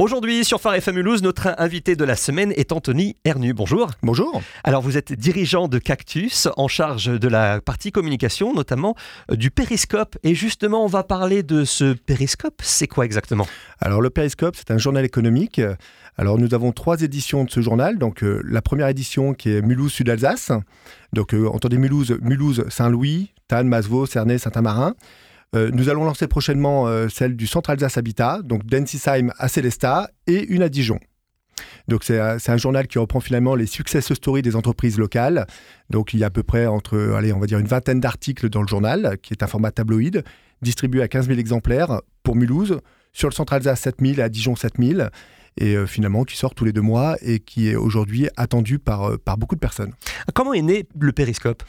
Aujourd'hui, sur Phare FM Mulhouse, notre invité de la semaine est Anthony Hernu. Bonjour. Bonjour. Alors, vous êtes dirigeant de Cactus, en charge de la partie communication, notamment euh, du périscope. Et justement, on va parler de ce périscope. C'est quoi exactement? Alors, le périscope, c'est un journal économique. Alors, nous avons trois éditions de ce journal. Donc, euh, la première édition qui est Mulhouse Sud-Alsace. Donc, euh, entendez Mulhouse, Mulhouse, Saint-Louis, Tannes, Masevaux, Cernay, Saint-Amarin. Euh, nous allons lancer prochainement euh, celle du Centre Alsace Habitat, donc d'Ensisheim à Célestat et une à Dijon. Donc c'est un journal qui reprend finalement les success stories des entreprises locales. Donc il y a à peu près entre, allez, on va dire une vingtaine d'articles dans le journal, qui est un format tabloïd, distribué à 15 000 exemplaires pour Mulhouse, sur le Centre Alsace 7000 et à Dijon 7000 et euh, finalement qui sort tous les deux mois et qui est aujourd'hui attendu par, par beaucoup de personnes. Comment est né le périscope?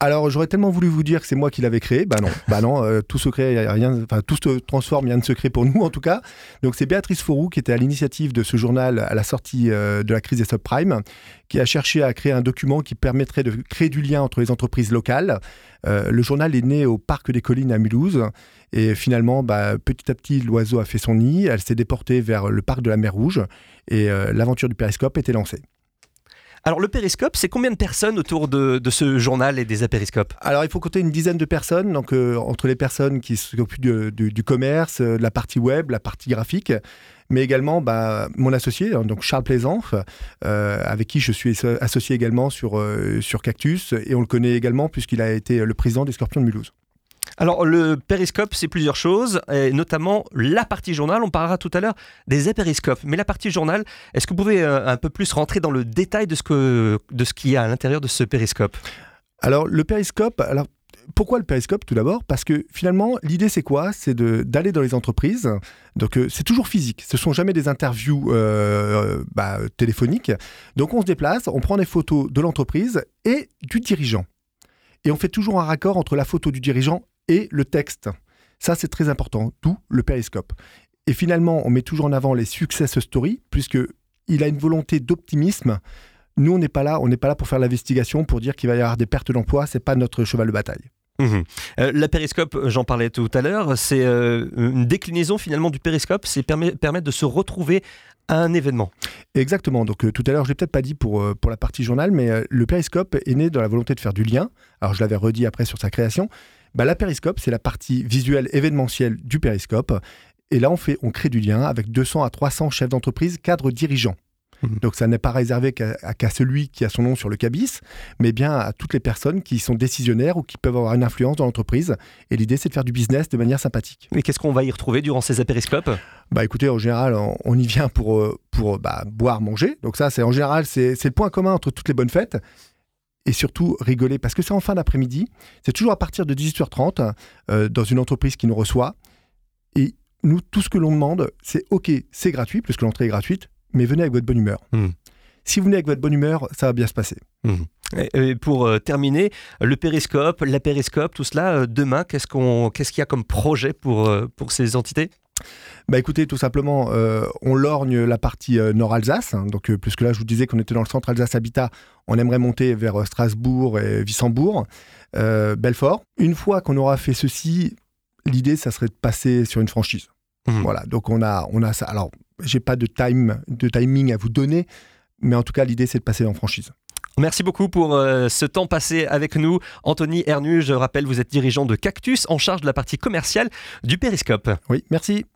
Alors, j'aurais tellement voulu vous dire que c'est moi qui l'avais créé. Bah non, bah non, euh, tout secret, rien, enfin tout se transforme, rien de secret pour nous en tout cas. Donc c'est Béatrice Fourou qui était à l'initiative de ce journal à la sortie euh, de la crise des subprimes, qui a cherché à créer un document qui permettrait de créer du lien entre les entreprises locales. Euh, le journal est né au Parc des Collines à Mulhouse. Et finalement, bah, petit à petit, l'oiseau a fait son nid. Elle s'est déportée vers le parc de la Mer Rouge. Et l'aventure du périscope était lancée. Alors le périscope, c'est combien de personnes autour de, ce journal et des apériscopes Alors il faut compter une dizaine de personnes, donc euh, entre les personnes qui s'occupent du, du, commerce, euh, la partie web, la partie graphique, mais également bah, mon associé, hein, donc Charles Plaisant, euh, avec qui je suis associé également sur, sur Cactus, et on le connaît également puisqu'il a été le président des Scorpions de Mulhouse. Alors, le périscope, c'est plusieurs choses, et notamment la partie journal. On parlera tout à l'heure des périscopes. Mais la partie journal, est-ce que vous pouvez euh, un peu plus rentrer dans le détail de ce, que, de ce qu'il y a à l'intérieur de ce périscope? Alors, le périscope, alors, pourquoi le périscope tout d'abord? Parce que finalement, l'idée c'est quoi? C'est d'aller dans les entreprises. Donc euh, c'est toujours physique. Ce sont jamais des interviews euh, bah, téléphoniques. Donc on se déplace, on prend des photos de l'entreprise et du dirigeant. Et on fait toujours un raccord entre la photo du dirigeant et le texte. Ça, c'est très important, tout le périscope. Et finalement, on met toujours en avant les success stories, puisqu'il a une volonté d'optimisme. Nous, on n'est pas là, on n'est pas là pour faire l'investigation, pour dire qu'il va y avoir des pertes d'emploi. C'est pas notre cheval de bataille. Mmh. Euh, la périscope, j'en parlais tout à l'heure, c'est euh, une déclinaison finalement du périscope, c'est permettre de se retrouver à un événement. Exactement. Donc euh, tout à l'heure, je l'ai peut-être pas dit pour, pour la partie journal, mais le périscope est né dans la volonté de faire du lien. Alors je l'avais redit après sur sa création, bah, la périscope, c'est la partie visuelle événementielle du périscope. Et là, on, fait, on crée du lien avec 200 à 300 chefs d'entreprise, cadres dirigeants. Mhm. Donc ça n'est pas réservé qu'à celui qui a son nom sur le cabis, mais bien à toutes les personnes qui sont décisionnaires ou qui peuvent avoir une influence dans l'entreprise. Et l'idée, c'est de faire du business de manière sympathique. Mais qu'est-ce qu'on va y retrouver durant ces apériscopes Bah écoutez, en général, on, y vient pour, euh, pour bah, boire, manger. Donc ça, c'est en général, c'est le point commun entre toutes les bonnes fêtes et surtout rigoler parce que c'est en fin d'après-midi. C'est toujours à partir de 18h30 euh, dans une entreprise qui nous reçoit. Et nous, tout ce que l'on demande, c'est OK, c'est gratuit, puisque l'entrée est gratuite, mais venez avec votre bonne humeur. Hmm. Si vous venez avec votre bonne humeur, ça va bien se passer. Hmm. Et pour euh, terminer, le périscope, la périscope, tout cela, euh, demain, qu'est-ce qu'il y a comme projet pour, pour ces entités? Bah écoutez, tout simplement, euh, on lorgne la partie euh, Nord-Alsace. Hein. donc, euh, puisque là, je vous disais qu'on était dans le centre Alsace Habitat, on aimerait monter vers Strasbourg et Wissembourg, Belfort. Une fois qu'on aura fait ceci, l'idée, ça serait de passer sur une franchise. Mmh. Voilà. Donc, on a, on a ça. Alors, j'ai pas de, time, de timing à vous donner, mais en tout cas, l'idée, c'est de passer en franchise. Merci beaucoup pour ce temps passé avec nous. Anthony Hernu, je rappelle, vous êtes dirigeant de Cactus en charge de la partie commerciale du Périscope. Oui, merci.